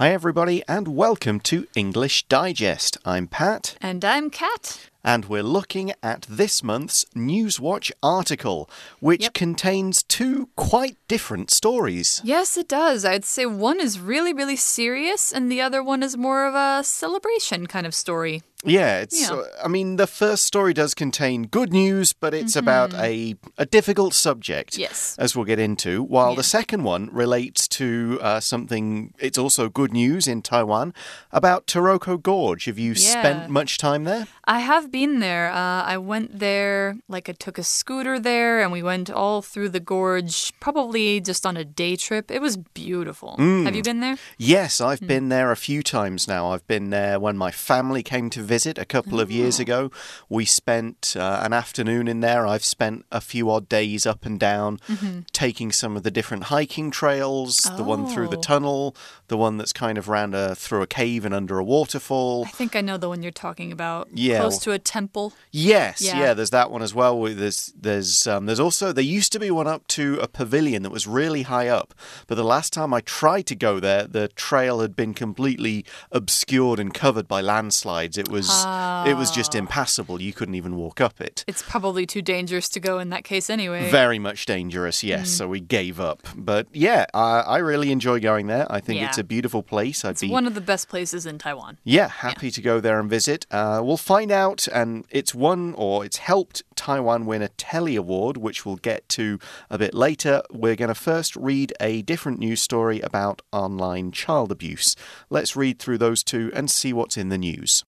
Hi, everybody, and welcome to English Digest. I'm Pat. And I'm Kat. And we're looking at this month's Newswatch article, which Yep. contains two quite different stories. Yes, it does. I'd say one is really, really serious, and the other one is more of a celebration kind of story. Yeah, it's. Yeah. uh, I mean, the first story does contain good news, but it's about a, a difficult subject. Mm-hmm. Yes. As we'll get into. While the second one relates to uh, something, it's also good news in Taiwan about Taroko Gorge. Have you Yeah. spent much time there? I have been there. Uh, I went there, like, I took a scooter there, and we went all through the gorge, probably just on a day trip. It was beautiful. Have you been there? Yes, Hmm. I've been there a few times now. I've been there when my family came to visit a couple of years Oh. ago. We spent uh, an afternoon in there. I've spent a few odd days up and down, Mm-hmm. taking some of the different hiking trails. The one through the Oh. tunnel, the one that's kind of round a through a cave and under a waterfall. I think I know the one you're talking about. Yeah, Close to a temple. Yes, Yeah. yeah. there's that one as well. There's there's um, there's also there used to be one up to a pavilion that was really high up, but the last time I tried to go there, the trail had been completely obscured and covered by landslides. It was it was just impassable. You couldn't even walk up it. It's probably too dangerous to go in that case anyway. Very much dangerous, yes. Mm. So we gave up. But yeah, I, I really enjoy going there. I think it's a beautiful place. I'd it's be one of the best places in Taiwan. yeah, happy to go there and visit. Uh, we'll find out, and it's won or it's helped Taiwan win a Telly Award, which we'll get to a bit later. We're going to first read a different news story about online child abuse. Let's read through those two and see what's in the news.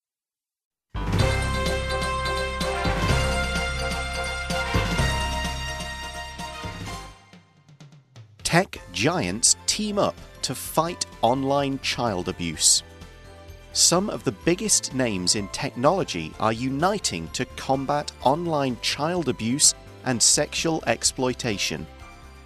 Tech giants team up to fight online child abuse. Some of the biggest names in technology are uniting to combat online child abuse and sexual exploitation.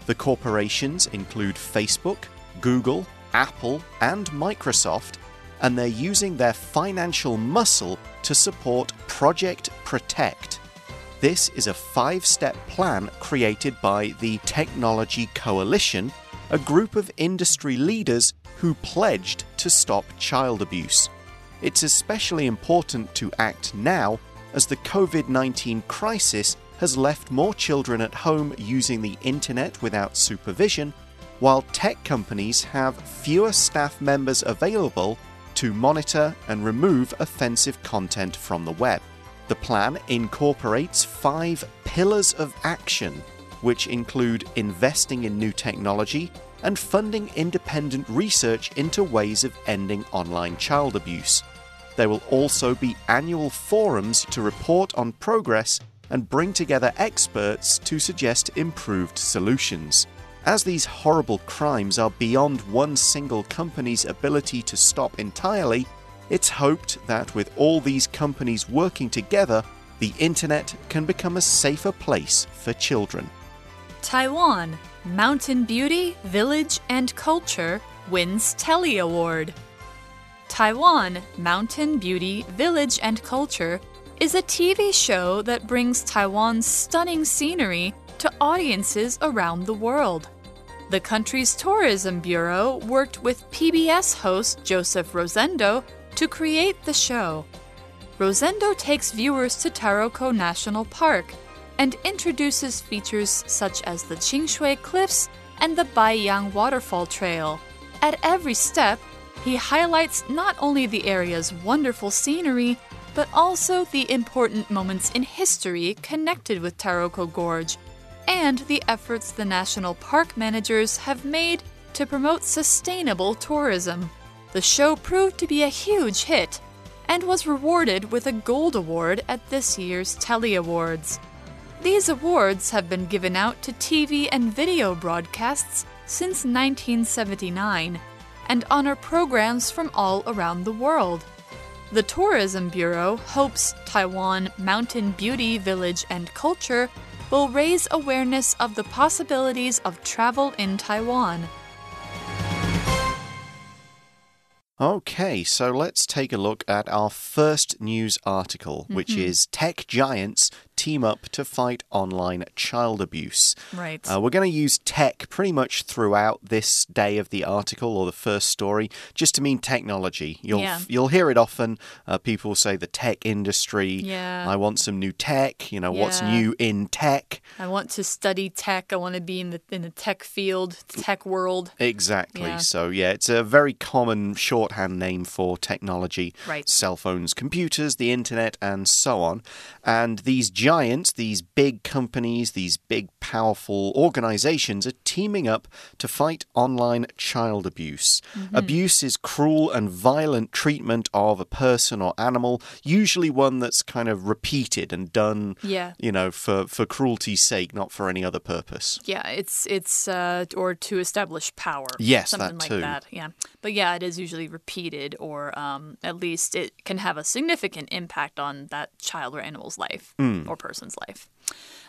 The corporations include Facebook, Google, Apple, and Microsoft, and they're using their financial muscle to support Project Protect. This is a five step plan created by the Technology Coalition, a group of industry leaders who pledged to stop child abuse. It's especially important to act now as the COVID 19 crisis has left more children at home using the internet without supervision, while tech companies have fewer staff members available to monitor and remove offensive content from the web. The plan incorporates five pillars of action, which include investing in new technology and funding independent research into ways of ending online child abuse. There will also be annual forums to report on progress and bring together experts to suggest improved solutions. As these horrible crimes are beyond one single company's ability to stop entirely, it's hoped that with all these companies working together, the internet can become a safer place for children. Taiwan, Mountain Beauty, Village, and Culture wins Telly Award. Taiwan, Mountain Beauty, Village, and Culture is a TV show that brings Taiwan's stunning scenery to audiences around the world. The country's tourism bureau worked with PBS host Joseph Rosendo to create the show. Rosendo takes viewers to Taroko National Park and introduces features such as the Qingshui Cliffs and the Baiyang Waterfall Trail. At every step, he highlights not only the area's wonderful scenery, but also the important moments in history connected with Taroko Gorge and the efforts the national park managers have made to promote sustainable tourism. The show proved to be a huge hit and was rewarded with a gold award at this year's Telly Awards. These awards have been given out to TV and video broadcasts since 1979 and honor programs from all around the world. The Tourism Bureau hopes Taiwan Mountain Beauty Village and Culture will raise awareness of the possibilities of travel in Taiwan. Okay, so let's take a look at our first news article, which mm-hmm. is Tech Giants team up to fight online child abuse. Right. Uh, we're going to use tech pretty much throughout this day of the article or the first story, just to mean technology. You'll Yeah. you'll hear it often. Uh, people say the tech industry. Yeah. I want some new tech. You know what's new in tech. I want to study tech. I want to be in the in the tech field, tech world. Exactly. Yeah. So, yeah, it's a very common shorthand name for technology. Right. Cell phones, computers, the internet, and so on. And these giants, these big companies, these big, powerful organizations are teaming up to fight online child abuse. Mm-hmm. Abuse is cruel and violent treatment of a person or animal, usually one that's kind of repeated and done, Yeah. you know, for, for cruelty's sake, not for any other purpose. Yeah, it's it's uh, or to establish power. Yes, something that like too. that. Yeah, but yeah, it is usually repeated, or um, at least it can have a significant impact on that child or animal's life Hmm. or person's life.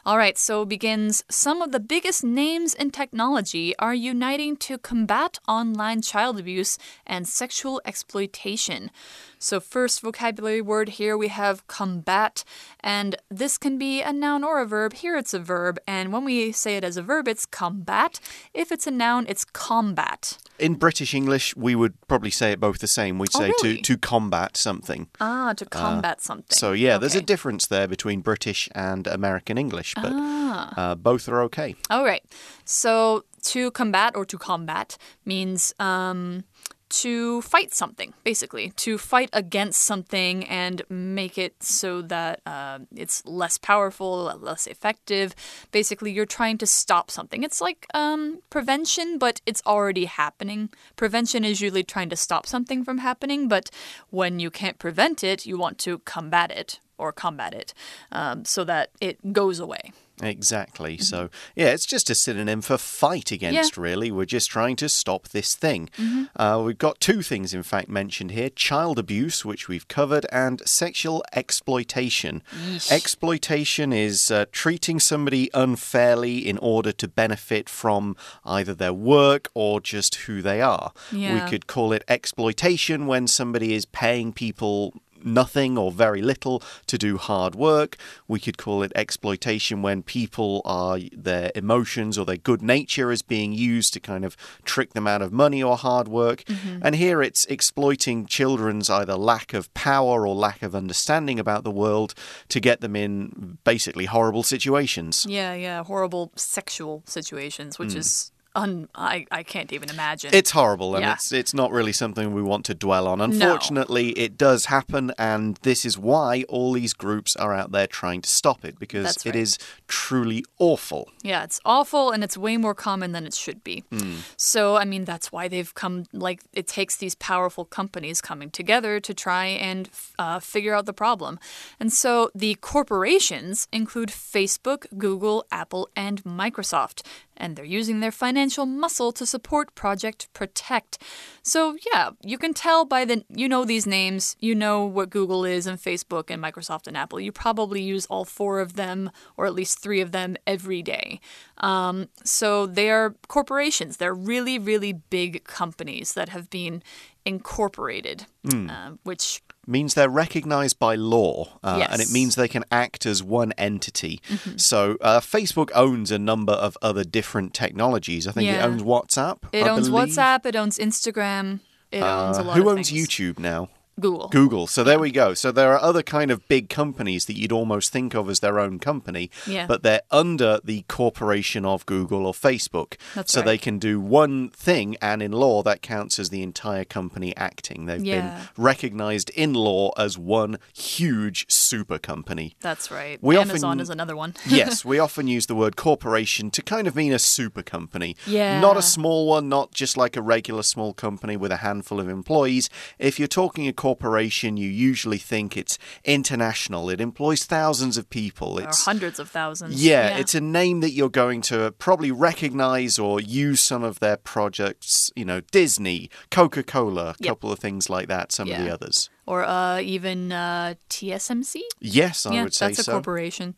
All right, so begins. Some of the biggest names in technology are uniting to combat online child abuse and sexual exploitation. So, first vocabulary word here we have combat, and this can be a noun or a verb. Here it's a verb, and when we say it as a verb, it's combat. If it's a noun, it's combat. In British English, we would probably say it both the same. We'd Oh, say really? to, to combat something. Ah, to combat something. So, yeah, there's a difference there between British and American English, but Ah. uh, both are okay. All right. So to combat or to combat means um, to fight something, basically, to fight against something and make it so that uh, it's less powerful, less effective. Basically, you're trying to stop something. It's like um, prevention, but it's already happening. Prevention is usually trying to stop something from happening, but when you can't prevent it, you want to combat it or combat it um, so that it goes away. Exactly. So, yeah, it's just a synonym for fight against, really. We're just trying to stop this thing. Uh, we've got two things, in fact, mentioned here child abuse, which we've covered, and sexual exploitation. Exploitation is uh, treating somebody unfairly in order to benefit from either their work or just who they are. We could call it exploitation when somebody is paying people nothing or very little to do hard work. We could call it exploitation when people are their emotions or their good nature is being used to kind of trick them out of money or hard work. Mm-hmm. And here it's exploiting children's either lack of power or lack of understanding about the world to get them in basically horrible situations. Yeah, yeah, horrible sexual situations, which mm. is un I, I can't even imagine. It's horrible, and Yeah. it's it's not really something we want to dwell on. Unfortunately, it does happen, and this is why all these groups are out there trying to stop it because That's it right. is truly awful. yeah, it's awful and it's way more common than it should be. Hmm. So, I mean, that's why they've come, like, it takes these powerful companies coming together to try and uh, figure out the problem. And so the corporations include Facebook, Google, Apple, and Microsoft. And they're using their financial muscle to support Project Protect. So, yeah, you can tell by the, you know these names, you know what Google is, and Facebook, and Microsoft, and Apple. You probably use all four of them, or at least three of them, every day. Um, so, they are corporations. They're really, really big companies that have been incorporated, uh, which means they're recognized by law, uh, and it means they can act as one entity. Mm-hmm. So, uh, Facebook owns a number of other different technologies. I think it owns WhatsApp. it I owns believe. WhatsApp, it owns Instagram, it owns a Uh, lot who of owns things. YouTube now? Google. Google. So there we go. So there are other kind of big companies that you'd almost think of as their own company, Yeah. but they're under the corporation of Google or Facebook. That's so right. they can do one thing, and in law, that counts as the entire company acting. They've Yeah. been recognized in law as one huge super company. That's right. We Amazon often- is another one. yes, we often use the word corporation to kind of mean a super company. Yeah. Not a small one, not just like a regular small company with a handful of employees. If you're talking a corporation, you usually think it's international. It employs thousands of people. or It's hundreds of thousands. yeah, it's a name that you're going to probably recognize or use some of their projects, you know, Disney, Coca-Cola, a Yep. couple of things like that, some of the others. or uh, even uh, TSMC. Yes, I yeah, would say that's a so. Mm-hmm. corporation.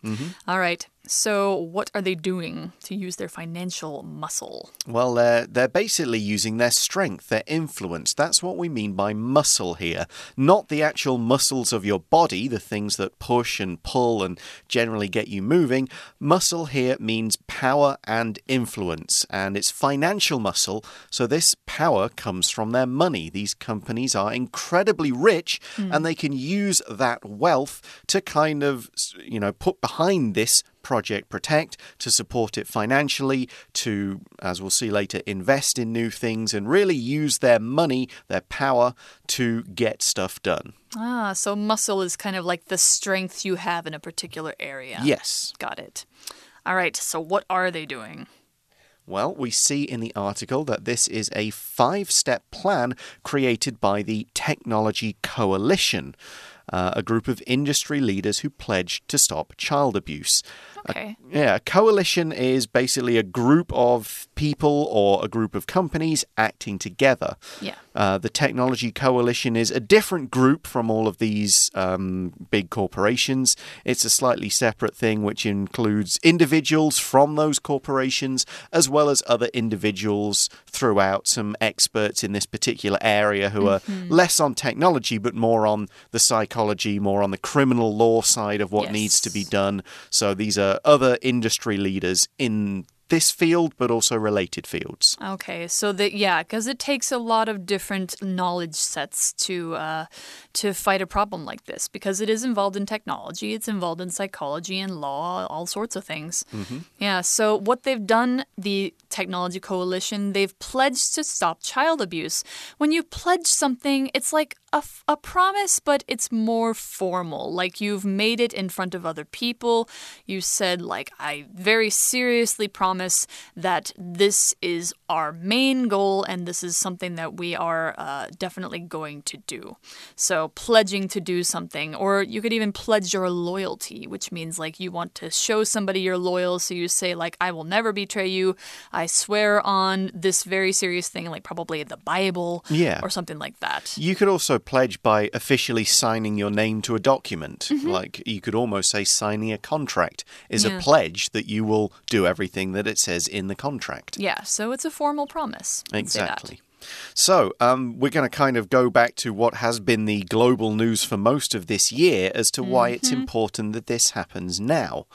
All right. So, what are they doing to use their financial muscle? Well, they're, they're basically using their strength, their influence. That's what we mean by muscle here. Not the actual muscles of your body, the things that push and pull and generally get you moving. Muscle here means power and influence, and it's financial muscle. So, this power comes from their money. These companies are incredibly rich Hmm. and they can use that wealth to kind of, you know, put behind this Project Protect to support it financially, to, as we'll see later, invest in new things and really use their money, their power to get stuff done. Ah, so muscle is kind of like the strength you have in a particular area. Yes. Got it. All right, so what are they doing? Well, we see in the article that this is a five step plan created by the Technology Coalition, uh, a group of industry leaders who pledged to stop child abuse. Okay. Yeah, a coalition is basically a group of people or a group of companies acting together. Yeah. Uh, the Technology Coalition is a different group from all of these um, big corporations. It's a slightly separate thing, which includes individuals from those corporations as well as other individuals throughout, some experts in this particular area who are less on technology but more on the psychology, more on the criminal law side of what Yes. needs to be done. So these are other industry leaders in this field but also related fields. Okay, so that yeah, because it takes a lot of different knowledge sets to uh, to fight a problem like this. Because it is involved in technology, it's involved in psychology and law, all sorts of things. Yeah. So what they've done, the Technology Coalition, they've pledged to stop child abuse. When you pledge something, it's like a, f- a promise, but it's more formal. Like you've made it in front of other people. You said like I very seriously promise that this is our main goal and this is something that we are uh, definitely going to do. So, pledging to do something, or you could even pledge your loyalty, which means like you want to show somebody you're loyal. So, you say, like, I will never betray you. I swear on this very serious thing, like probably the Bible Yeah. or something like that. You could also pledge by officially signing your name to a document. Like you could almost say signing a contract is Yeah. a pledge that you will do everything that it says in the contract. Yeah, so it's a formal promise. Let's say that. Exactly. So, um, we're going to kind of go back to what has been the global news for most of this year as to why it's important that this happens now.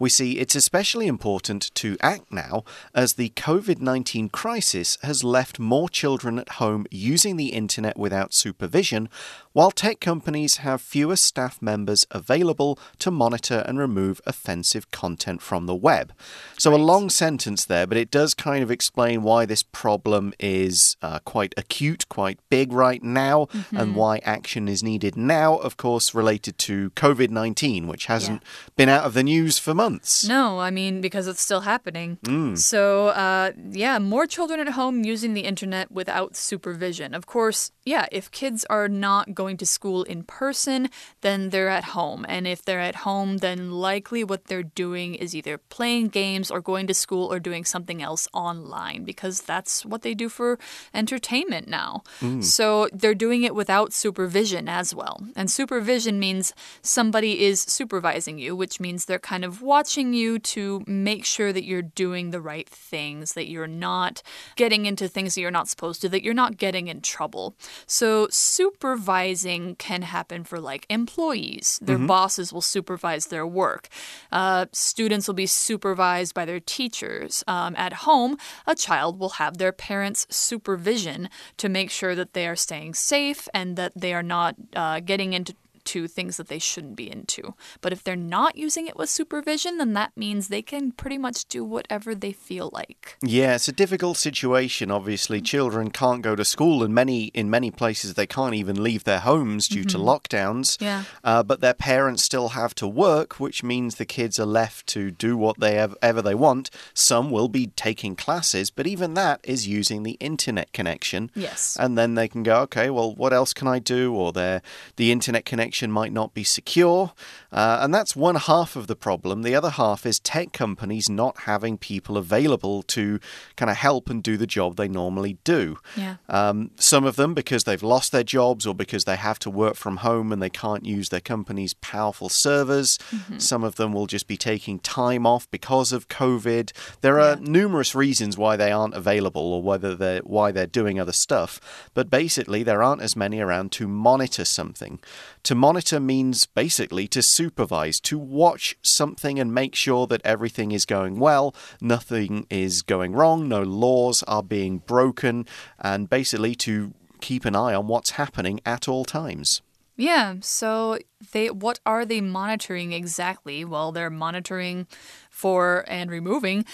We see it's especially important to act now as the COVID 19 crisis has left more children at home using the internet without supervision, while tech companies have fewer staff members available to monitor and remove offensive content from the web. So, a long sentence there, but it does kind of explain why this problem is uh, quite acute, quite big right now, and why action is needed now, of course, related to COVID 19, which hasn't been out of the news for months. No, I mean, because it's still happening. So, uh, yeah, more children at home using the internet without supervision. Of course, yeah, if kids are not going to school in person, then they're at home. And if they're at home, then likely what they're doing is either playing games or going to school or doing something else online because that's what they do for entertainment now. So they're doing it without supervision as well. And supervision means somebody is supervising you, which means they're kind of watching you to make sure that you're doing the right things, that you're not getting into things that you're not supposed to, that you're not getting in trouble. So supervising can happen for like employees. Their bosses will supervise their work. Uh, students will be supervised by their teachers. Um, at home, a child will have their parents' supervision to make sure that they are staying safe and that they are not uh, getting into to things that they shouldn't be into. But if they're not using it with supervision, then that means they can pretty much do whatever they feel like. Yeah, it's a difficult situation. Obviously, children can't go to school, and many in many places they can't even leave their homes due to lockdowns. Yeah. Uh, but their parents still have to work, which means the kids are left to do what they ev- ever they want. Some will be taking classes, but even that is using the internet connection. Yes. And then they can go, okay, well, what else can I do? Or their the internet connection connection might not be secure. Uh, and that's one half of the problem. The other half is tech companies not having people available to kind of help and do the job they normally do. Yeah. Um, some of them because they've lost their jobs or because they have to work from home and they can't use their company's powerful servers. Some of them will just be taking time off because of COVID. There are Yeah. numerous reasons why they aren't available or whether they're why they're doing other stuff. But basically, there aren't as many around to monitor something. To monitor means basically to supervise, to watch something and make sure that everything is going well, nothing is going wrong, no laws are being broken, and basically to keep an eye on what's happening at all times. Yeah, so they what are they monitoring exactly? Well, they're monitoring for and removing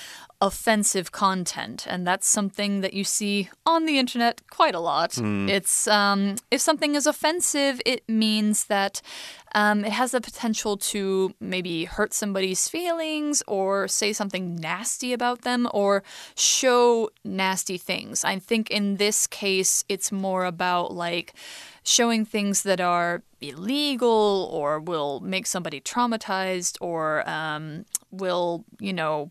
offensive content, and that's something that you see on the internet quite a lot. It's um, if something is offensive, it means that um, it has the potential to maybe hurt somebody's feelings or say something nasty about them or show nasty things. I think in this case, it's more about like showing things that are illegal or will make somebody traumatized or um, will, you know,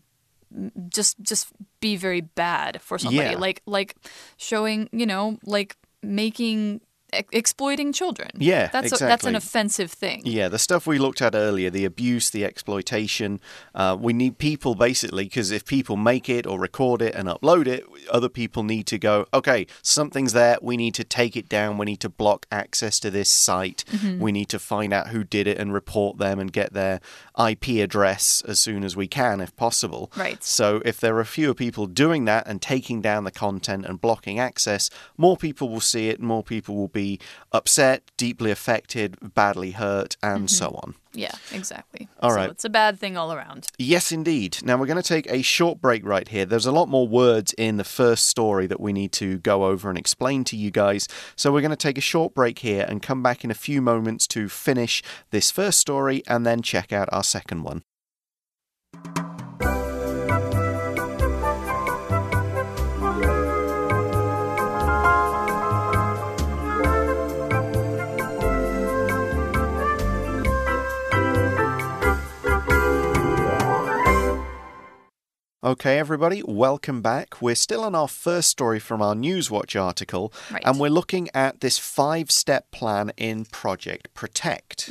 just just be very bad for somebody. Yeah. Like like showing, you know, like making exploiting children. Yeah, that's a, that's an offensive thing. Yeah, the stuff we looked at earlier, the abuse, the exploitation. Uh, we need people basically, because if people make it or record it and upload it, other people need to go, okay, something's there. We need to take it down. We need to block access to this site. We need to find out who did it and report them and get their IP address as soon as we can, if possible. Right. So if there are fewer people doing that and taking down the content and blocking access, more people will see it, more people will be upset, deeply affected, badly hurt, and mm-hmm. so on. Yeah, exactly. All so right. it's a bad thing all around. Yes, indeed. Now we're going to take a short break right here. There's a lot more words in the first story that we need to go over and explain to you guys. So we're going to take a short break here and come back in a few moments to finish this first story and then check out our second one. Okay, everybody, welcome back. We're still on our first story from our Newswatch article, Right. and we're looking at this five step plan in Project Protect.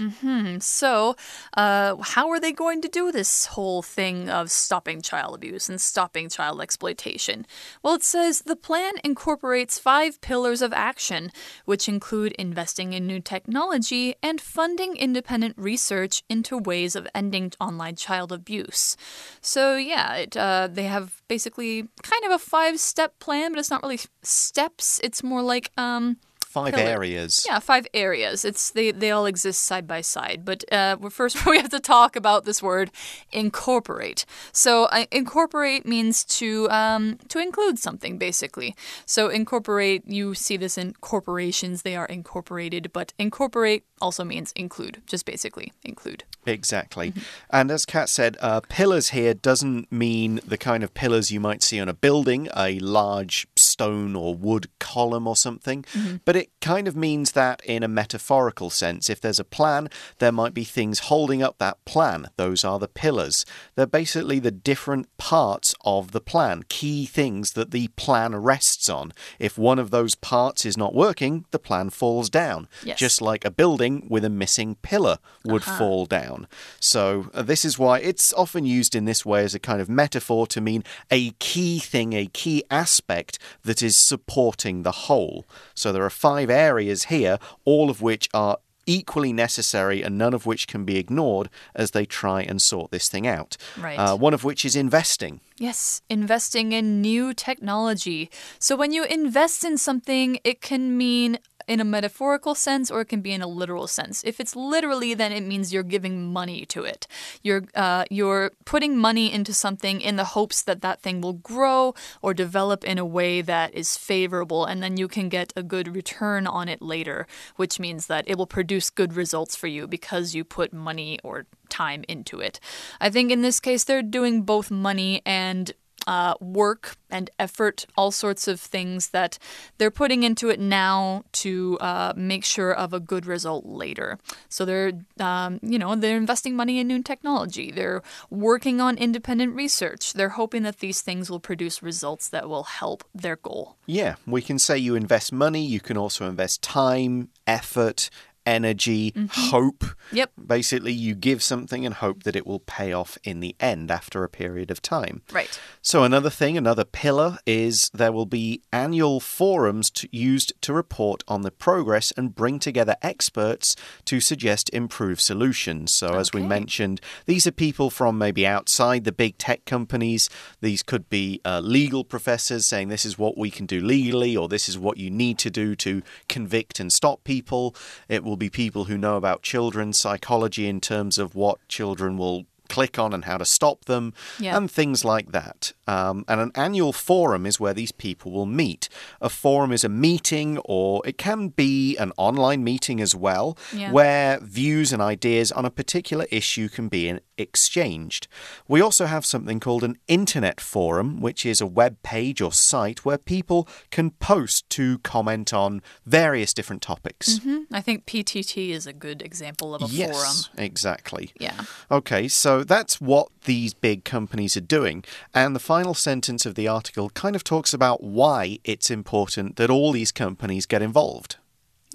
So, uh, how are they going to do this whole thing of stopping child abuse and stopping child exploitation? Well, it says the plan incorporates five pillars of action, which include investing in new technology and funding independent research into ways of ending online child abuse. So, yeah, it, uh, they have basically kind of a five step plan, but it's not really steps. It's more like, um, Five Pillar. areas. yeah, five areas. It's they they all exist side by side. But uh, first we have to talk about this word incorporate. So uh, incorporate means to um, to include something basically. So incorporate you see this in corporations they are incorporated, but incorporate also means include. Just basically include. Exactly. And as Kat said, uh, pillars here doesn't mean the kind of pillars you might see on a building, a large stone or wood column or something, mm-hmm. but it kind of means that in a metaphorical sense. If there's a plan, there might be things holding up that plan. Those are the pillars. They're basically the different parts of the plan, key things that the plan rests on. If one of those parts is not working, the plan falls down. Yes. Just like a building with a missing pillar would fall down. So, uh, this is why it's often used in this way as a kind of metaphor to mean a key thing, a key aspect that is supporting the whole. So, there are five areas here, all of which are equally necessary and none of which can be ignored as they try and sort this thing out. Right. Uh, one of which is investing. Yes, investing in new technology. So when you invest in something, it can mean in a metaphorical sense or it can be in a literal sense. If it's literally, then it means you're giving money to it. You're uh, you're putting money into something in the hopes that that thing will grow or develop in a way that is favorable, and then you can get a good return on it later, which means that it will produce good results for you because you put money or time into it. I think in this case they're doing both money and uh, work and effort, all sorts of things that they're putting into it now to uh, make sure of a good result later. So they're, um, you know, they're investing money in new technology. They're working on independent research. They're hoping that these things will produce results that will help their goal. Yeah, we can say you invest money, you can also invest time, effort, energy, mm -hmm. hope. Yep. Basically, you give something and hope that it will pay off in the end after a period of time. Right. So, another thing, another pillar is there will be annual forums to, used to report on the progress and bring together experts to suggest improved solutions. So, okay. as we mentioned, these are people from maybe outside the big tech companies. These could be uh, legal professors saying this is what we can do legally, or this is what you need to do to convict and stop people. It will will be people who know about children's psychology in terms of what children will click on and how to stop them, yeah. and things like that. Um, and an annual forum is where these people will meet. A forum is a meeting, or it can be an online meeting as well, yeah. where views and ideas on a particular issue can be exchanged. We also have something called an internet forum, which is a web page or site where people can post to comment on various different topics. Mm -hmm. I think PTT is a good example of a yes, forum. Exactly. Yeah. Okay, so that's what these big companies are doing. And the final sentence of the article kind of talks about why it's important that all these companies get involved.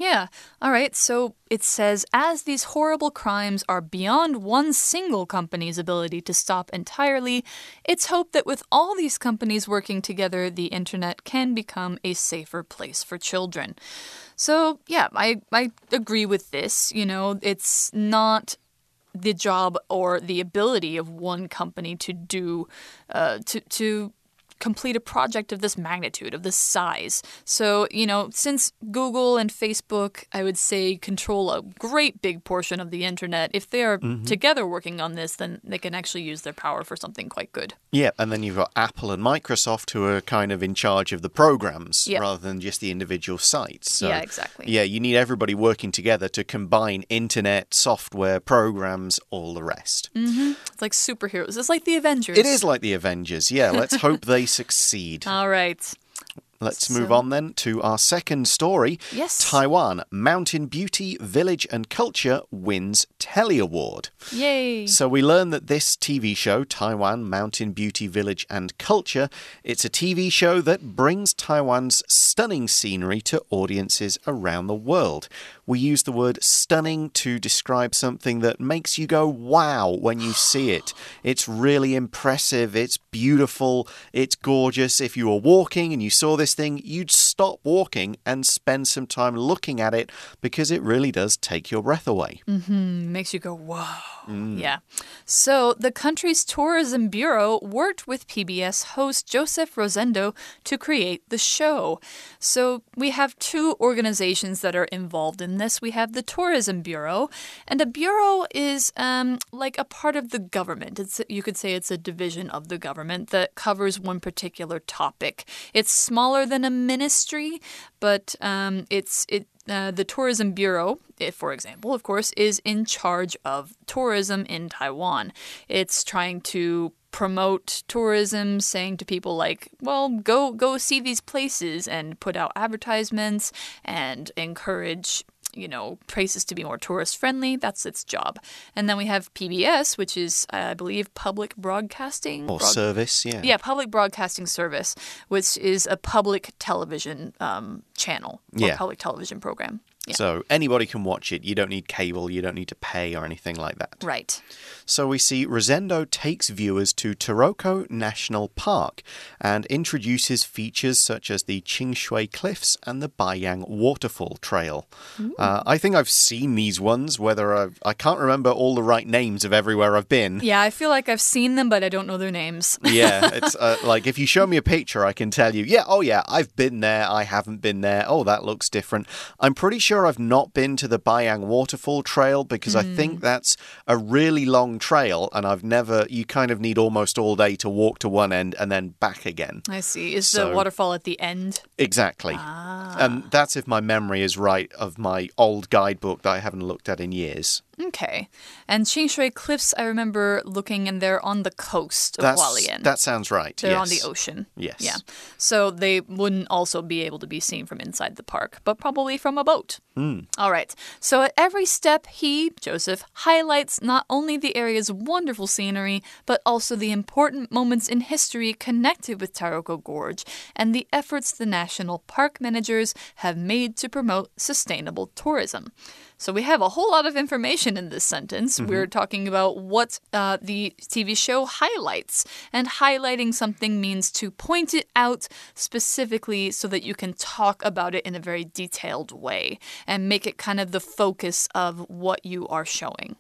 Yeah. All right. So it says as these horrible crimes are beyond one single company's ability to stop entirely, it's hoped that with all these companies working together, the internet can become a safer place for children. So, yeah, I, I agree with this. You know, it's not the job or the ability of one company to do uh, to to complete a project of this magnitude, of this size. So, you know, since Google and Facebook, I would say, control a great big portion of the internet, if they are mm -hmm. together working on this, then they can actually use their power for something quite good. Yeah, and then you've got Apple and Microsoft who are kind of in charge of the programs yep. rather than just the individual sites. So, yeah, exactly. Yeah, you need everybody working together to combine internet, software, programs, all the rest. Mm -hmm. It's like superheroes. It's like the Avengers. It is like the Avengers, yeah. Let's hope they succeed. All right. Let's so, move on then to our second story. Yes. Taiwan Mountain Beauty, Village and Culture wins Telly Award. Yay. So we learn that this TV show, Taiwan Mountain Beauty, Village and Culture, it's a TV show that brings Taiwan's stunning scenery to audiences around the world. We use the word stunning to describe something that makes you go wow when you see it. It's really impressive, it's beautiful, it's gorgeous. If you were walking and you saw this thing, you'd stop walking and spend some time looking at it because it really does take your breath away. Mm -hmm. Makes you go, whoa. Mm. Yeah. So the country's tourism bureau worked with PBS host Joseph Rosendo to create the show. So we have two organizations that are involved in this. We have the Tourism Bureau, and a bureau is um, like a part of the government. It's you could say it's a division of the government that covers one particular topic. It's smaller than a ministry, but um, it's it. Uh, the Tourism Bureau, for example, of course, is in charge of tourism in Taiwan. It's trying to promote tourism saying to people like well go go see these places and put out advertisements and encourage you know, places to be more tourist friendly. That's its job. And then we have PBS, which is, I believe, public broadcasting. Or broad service, yeah. Yeah, public broadcasting service, which is a public television um, channel or yeah. public television program. Yeah. So anybody can watch it. You don't need cable, you don't need to pay or anything like that. Right. So we see Rosendo takes viewers to Taroko National Park and introduces features such as the Qingshui Cliffs and the Baiyang Waterfall Trail. Uh, I think I've seen these ones, whether I've, I can't remember all the right names of everywhere I've been. Yeah, I feel like I've seen them, but I don't know their names. yeah, it's uh, like if you show me a picture, I can tell you, yeah, oh yeah, I've been there, I haven't been there, oh, that looks different. I'm pretty sure sure I've not been to the Baiyang Waterfall Trail because I Hmm. think that's a really long trail, and I've never. You kind of need almost all day to walk to one end and then back again. I see. Is So- the waterfall at the end? Exactly. Ah. And that's if my memory is right of my old guidebook that I haven't looked at in years. Okay. And Qingshui Cliffs, I remember looking, and they're on the coast of That's, Hualien. that sounds right. They're yes. on the ocean. Yes. Yeah. So they wouldn't also be able to be seen from inside the park, but probably from a boat. Hmm. All right. So at every step, he, Joseph, highlights not only the area's wonderful scenery, but also the important moments in history connected with Taroko Gorge and the efforts the national park managers have made to promote sustainable tourism. So we have a whole lot of information in this sentence. We're talking about what uh, the TV show highlights, and highlighting something means to point it out specifically so that you can talk about it in a very detailed way and make it kind of the focus of what you are showing.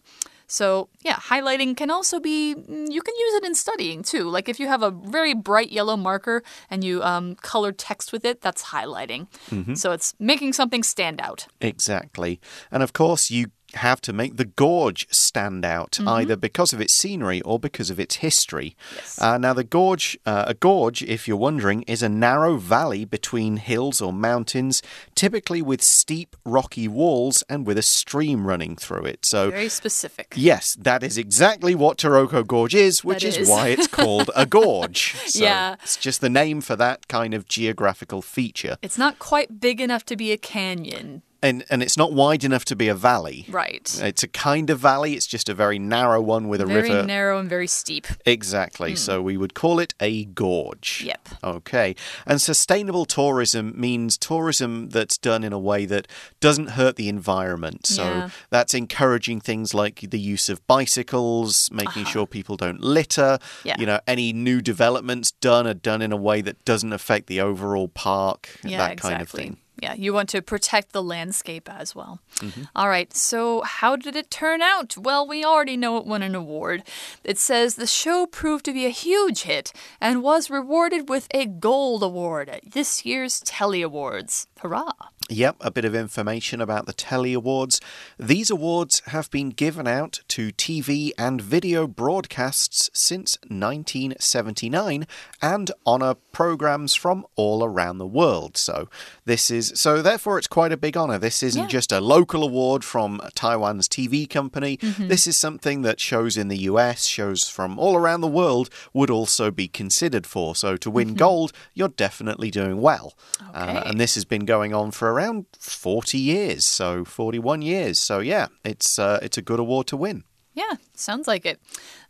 So, yeah, highlighting can also be, mm, you can use it in studying too. Like if you have a very bright yellow marker and you um, color text with it, that's highlighting. So it's making something stand out. Exactly. And of course, you have to make the gorge stand out, Mm-hmm. either because of its scenery or because of its history. Yes. Uh, now, the gorge, uh, a gorge, if you're wondering, is a narrow valley between hills or mountains, typically with steep, rocky walls and with a stream running through it. So, Very specific. Yes, that is exactly what Taroko Gorge is, which is, is. why it's called a gorge. So Yeah. It's just the name for that kind of geographical feature. It's not quite big enough to be a canyon. And and it's not wide enough to be a valley. Right. It's a kind of valley, it's just a very narrow one with a Very river. Very narrow and very steep. Exactly. Hmm. So we would call it a gorge. Yep. Okay. And sustainable tourism means tourism that's done in a way that doesn't hurt the environment. So Yeah. that's encouraging things like the use of bicycles, making uh-huh. sure people don't litter. Yeah. You know, any new developments done are done in a way that doesn't affect the overall park, Yeah, that exactly. kind of thing. Yeah, you want to protect the landscape as well. Mm-hmm. All right, so how did it turn out? Well, we already know it won an award. It says the show proved to be a huge hit and was rewarded with a gold award at this year's Telly Awards. Hurrah! Yep, a bit of information about the Telly Awards. These awards have been given out to TV and video broadcasts since 1979 and honour programs from all around the world. So this is so therefore it's quite a big honour. This isn't Yeah. just a local award from Taiwan's TV company. This is something that shows in the US, shows from all around the world would also be considered for. So to win gold, you're definitely doing well. Uh, Okay. and this has been going on for around 40 years, so 41 years. So yeah, it's uh, it's a good award to win. Yeah, sounds like it.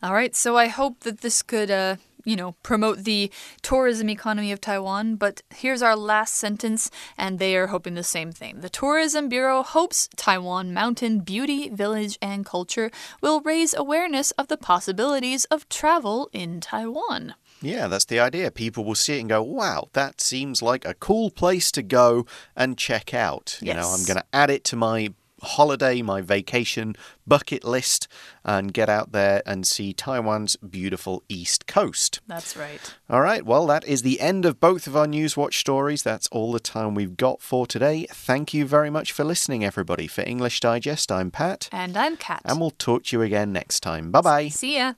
All right, so I hope that this could, uh, you know, promote the tourism economy of Taiwan. But here's our last sentence, and they are hoping the same thing. The Tourism Bureau hopes Taiwan mountain beauty, village, and culture will raise awareness of the possibilities of travel in Taiwan. Yeah, that's the idea. People will see it and go, wow, that seems like a cool place to go and check out. Yes. You know, I'm going to add it to my holiday, my vacation bucket list, and get out there and see Taiwan's beautiful east coast. That's right. All right, well, that is the end of both of our Newswatch stories. That's all the time we've got for today. Thank you very much for listening, everybody. For English Digest, I'm Pat, And I'm Kat. and we'll talk to you again next time. Bye bye. See ya.